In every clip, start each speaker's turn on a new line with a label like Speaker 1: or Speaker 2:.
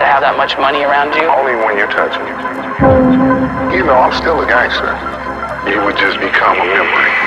Speaker 1: to have that much money around you?
Speaker 2: Only when you touch me. You know, I'm still a gangster. You would just become a memory.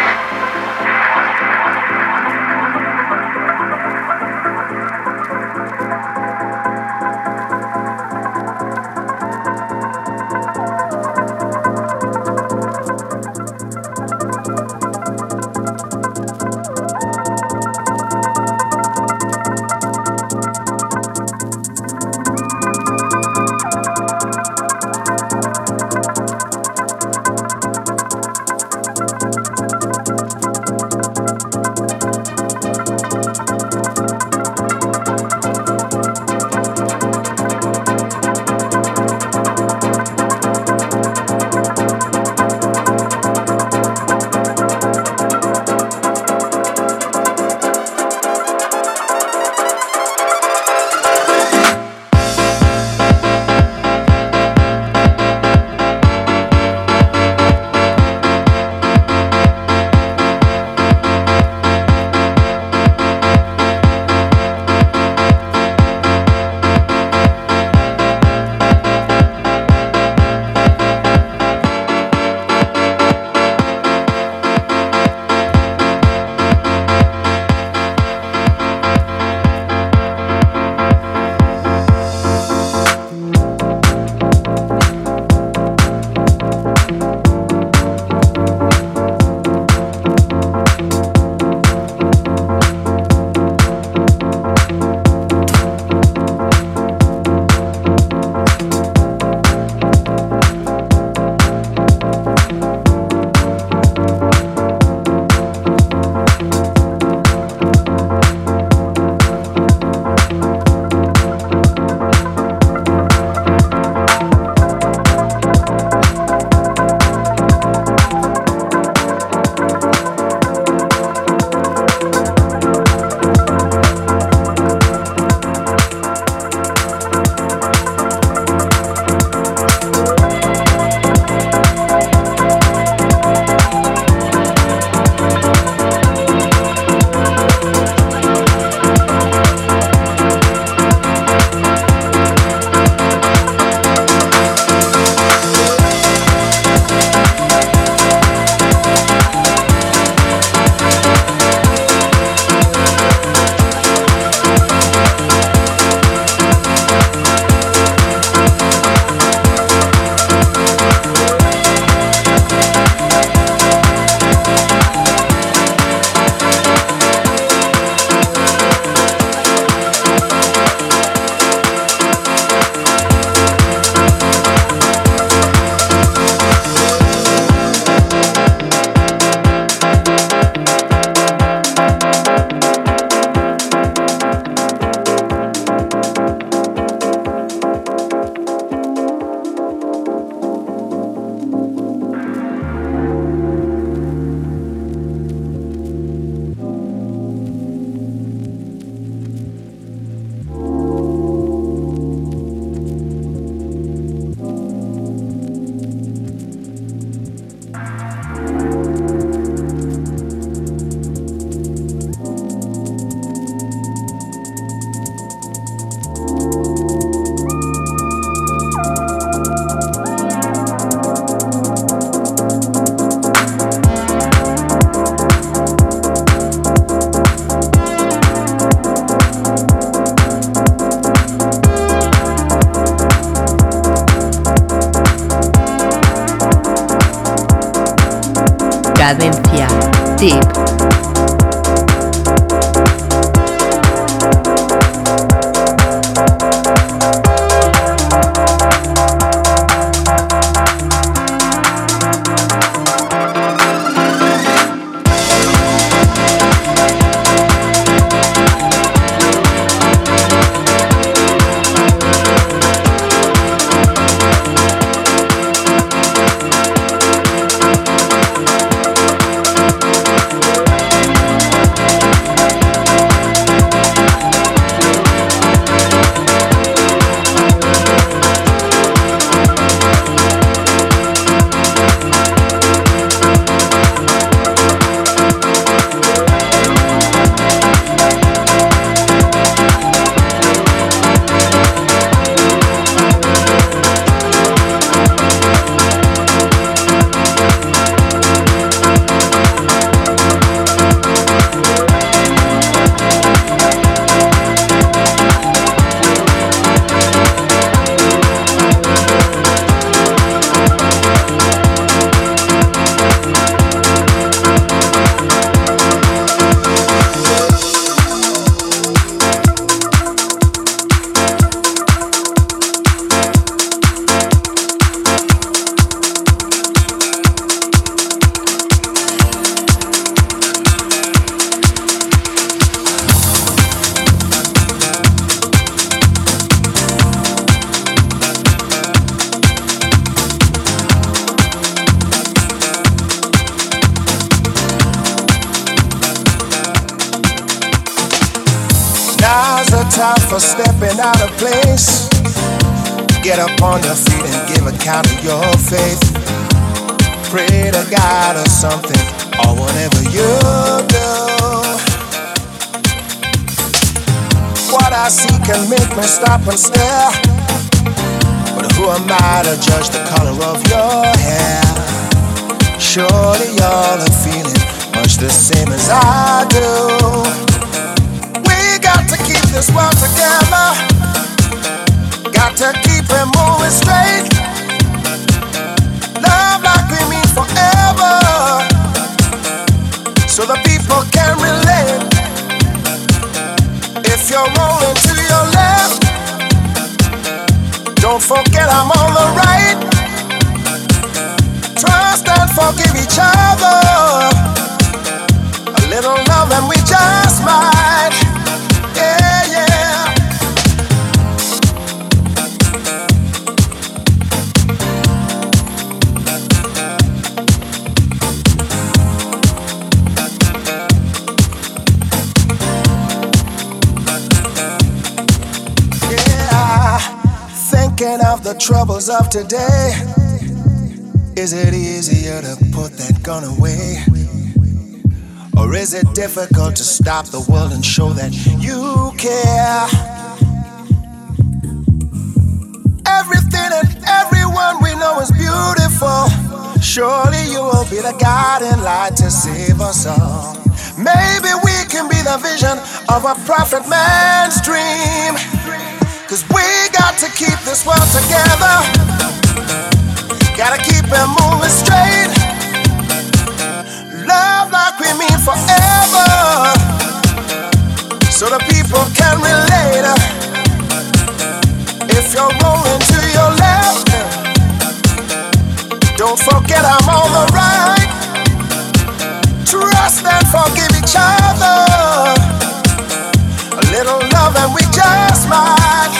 Speaker 3: Each other. A little love and we just might. Yeah, yeah. Yeah, thinking of the troubles of today. Is it easier to put that gun away? Or is it difficult to stop the world and show that you care? Everything and everyone we know is beautiful. Surely you will be the guiding light to save us all. Maybe we can be the vision of a prophet man's dream. Cause we got to keep this world together. Gotta keep it moving straight. Love like we mean forever. So the people can relate. If you're rolling to your left, don't forget I'm on the right. Trust and forgive each other. A little love and we just might,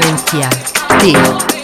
Speaker 3: Valencia.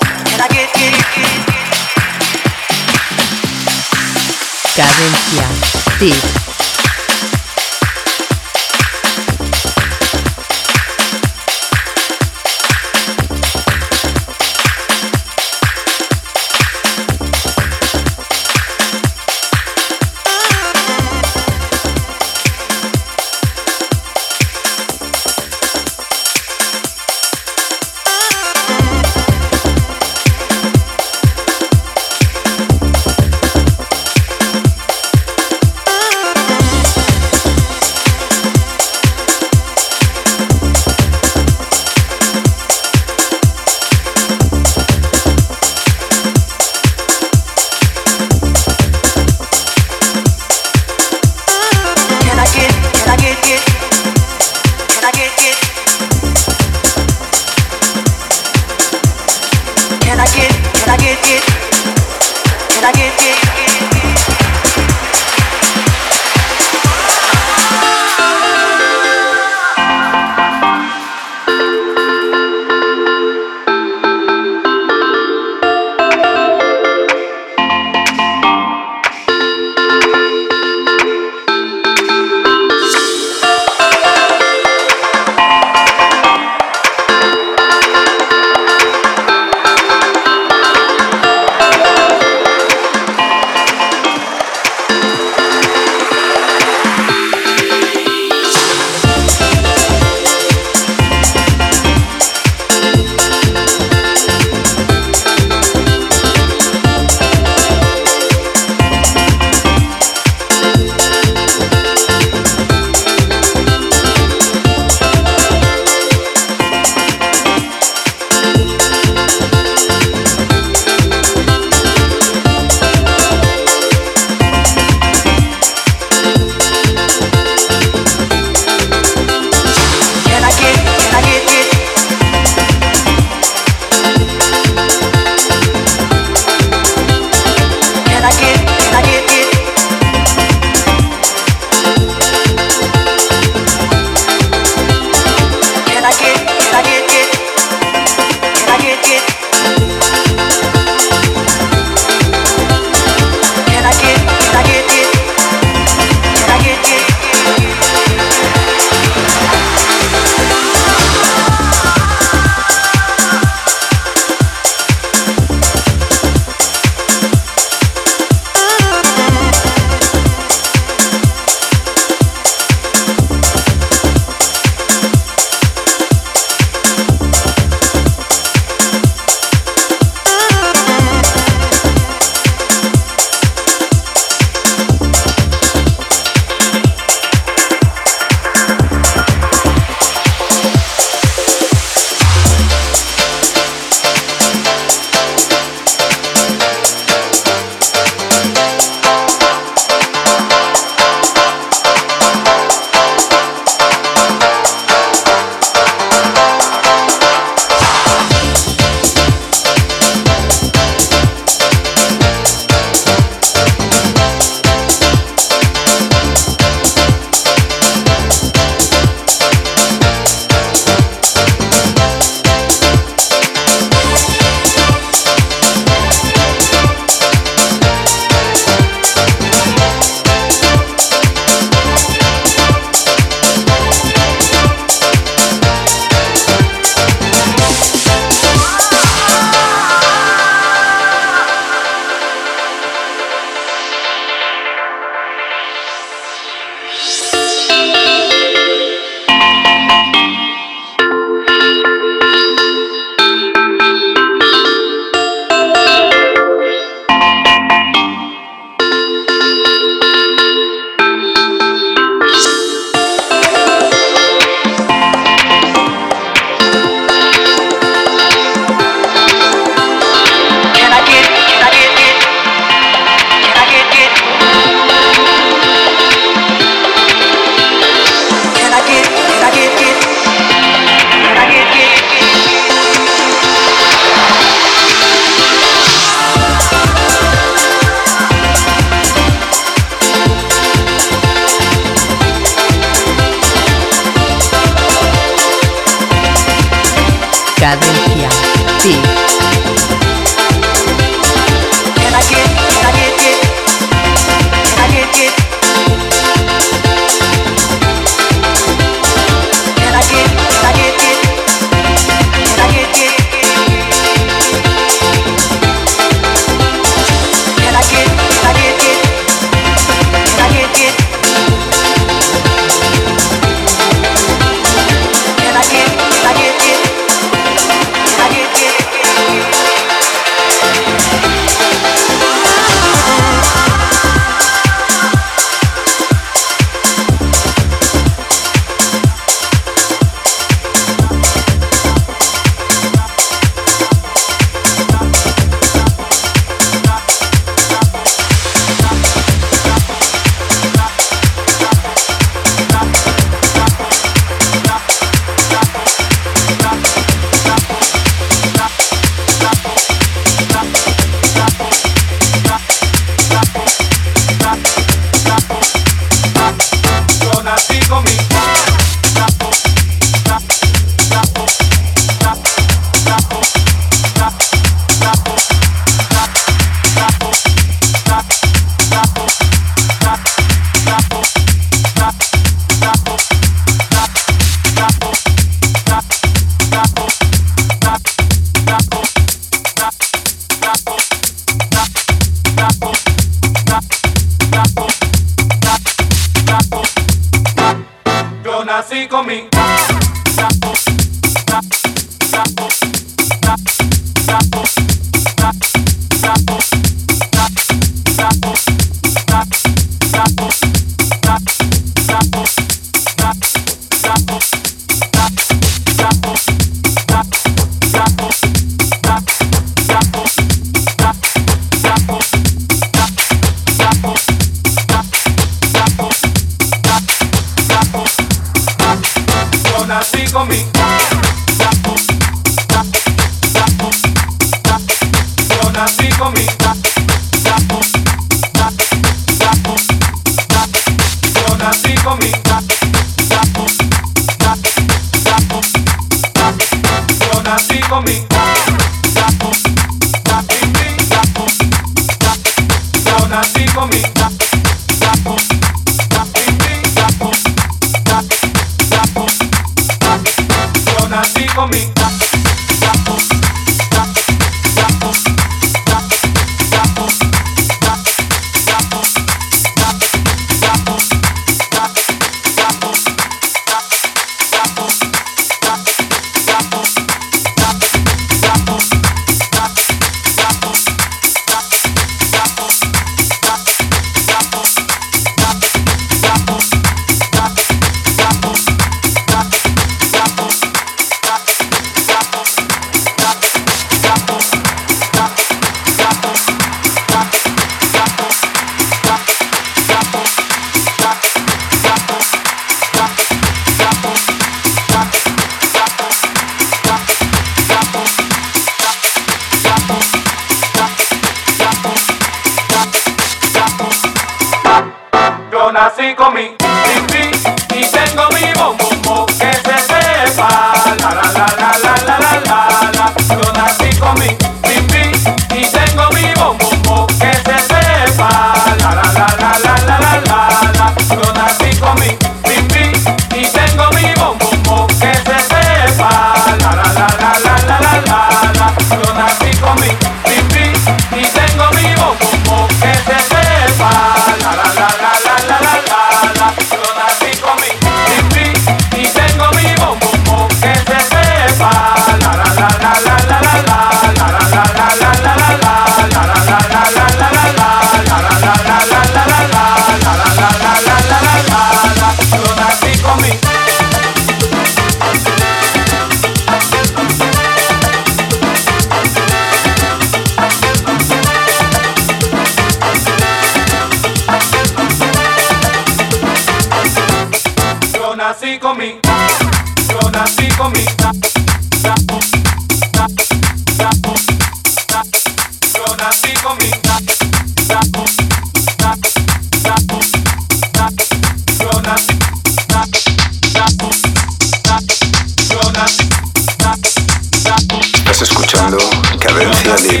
Speaker 3: escuchando
Speaker 4: Cadencia
Speaker 3: Libre.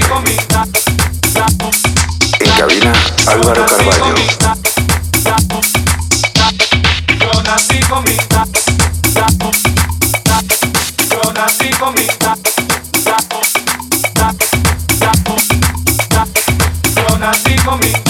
Speaker 3: En cabina Álvaro Carballo. Yo nací con mi Yo nací con mi Yo nací con mi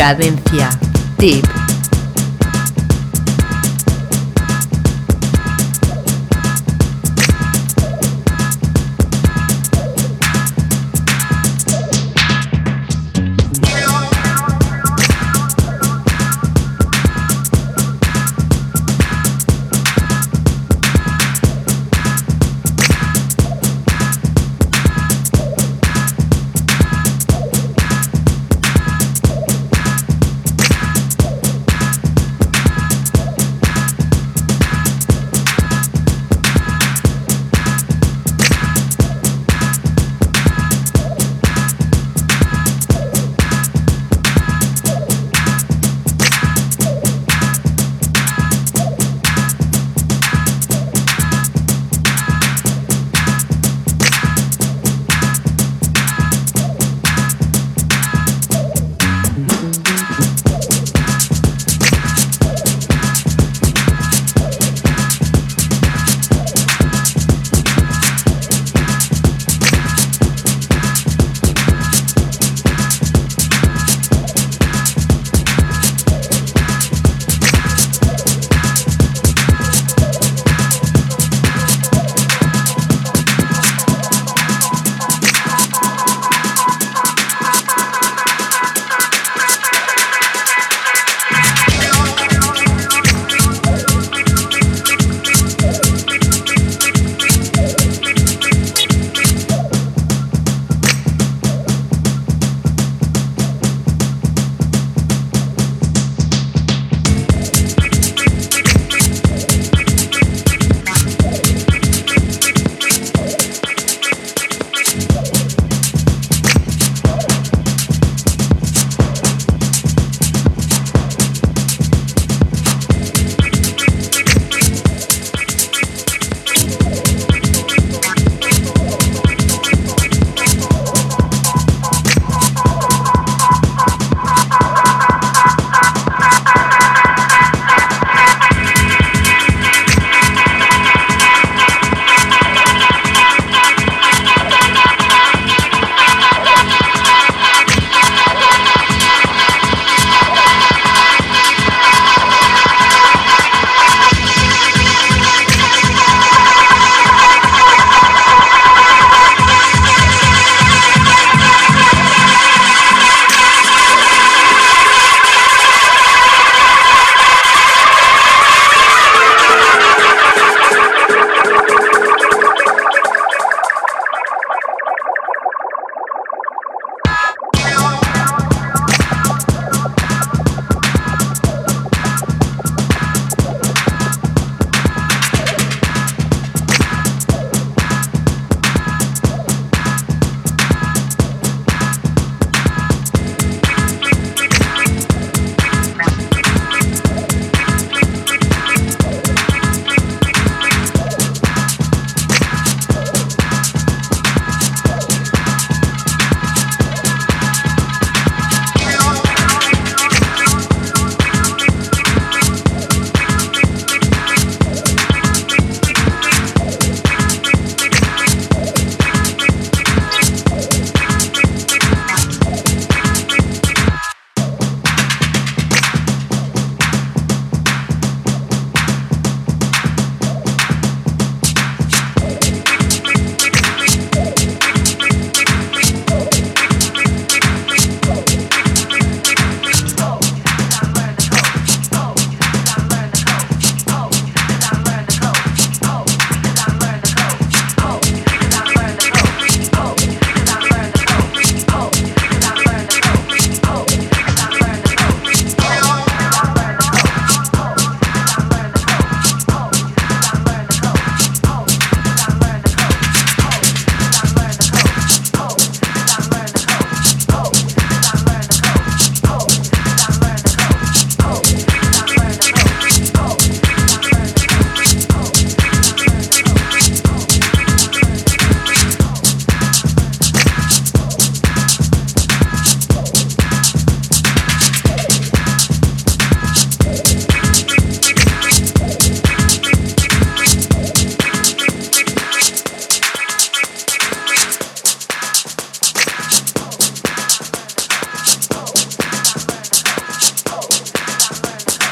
Speaker 4: Cadencia. Tip.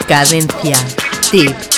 Speaker 4: Cadencia. Tip.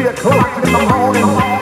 Speaker 4: three o'clock in the morning.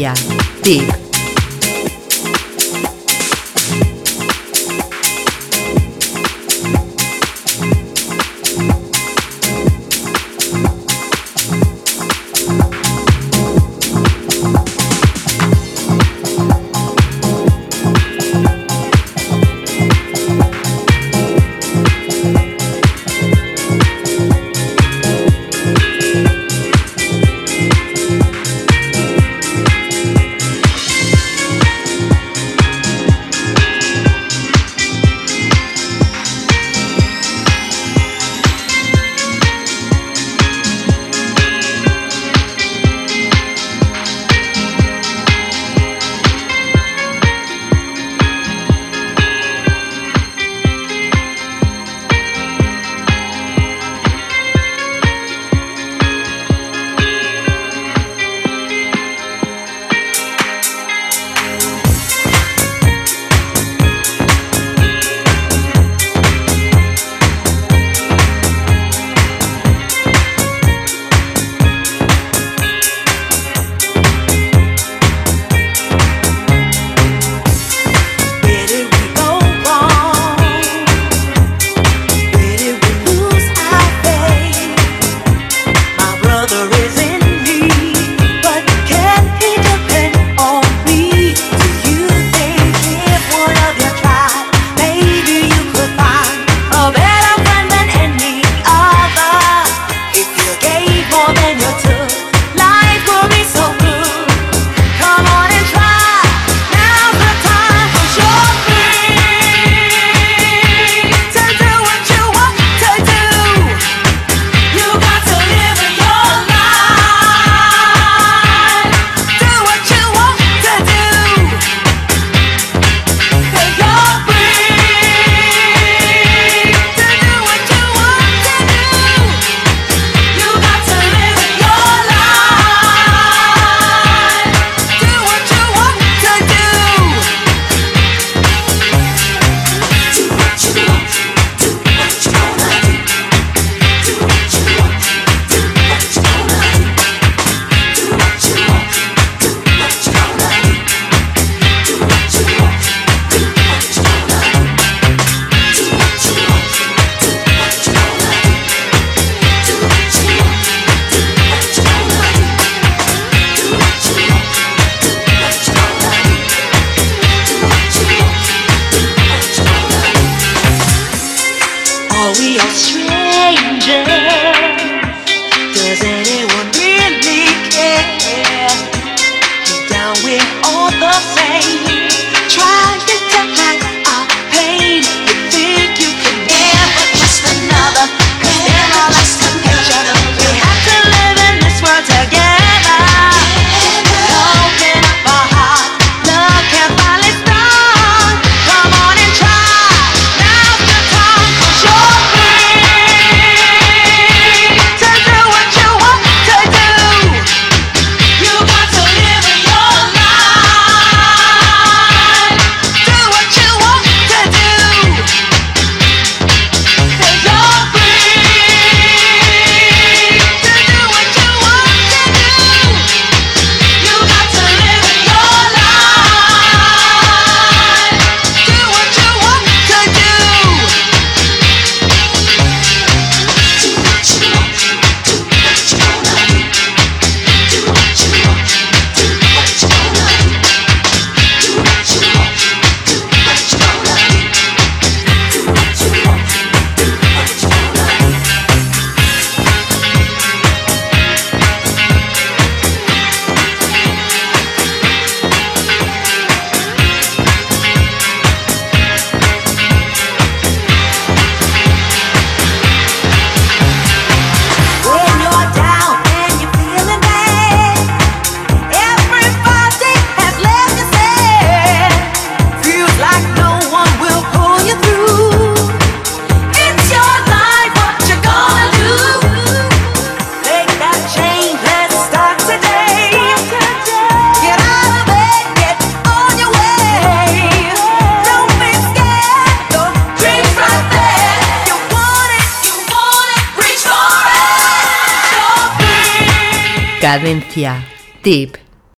Speaker 4: Ciencia, TIC.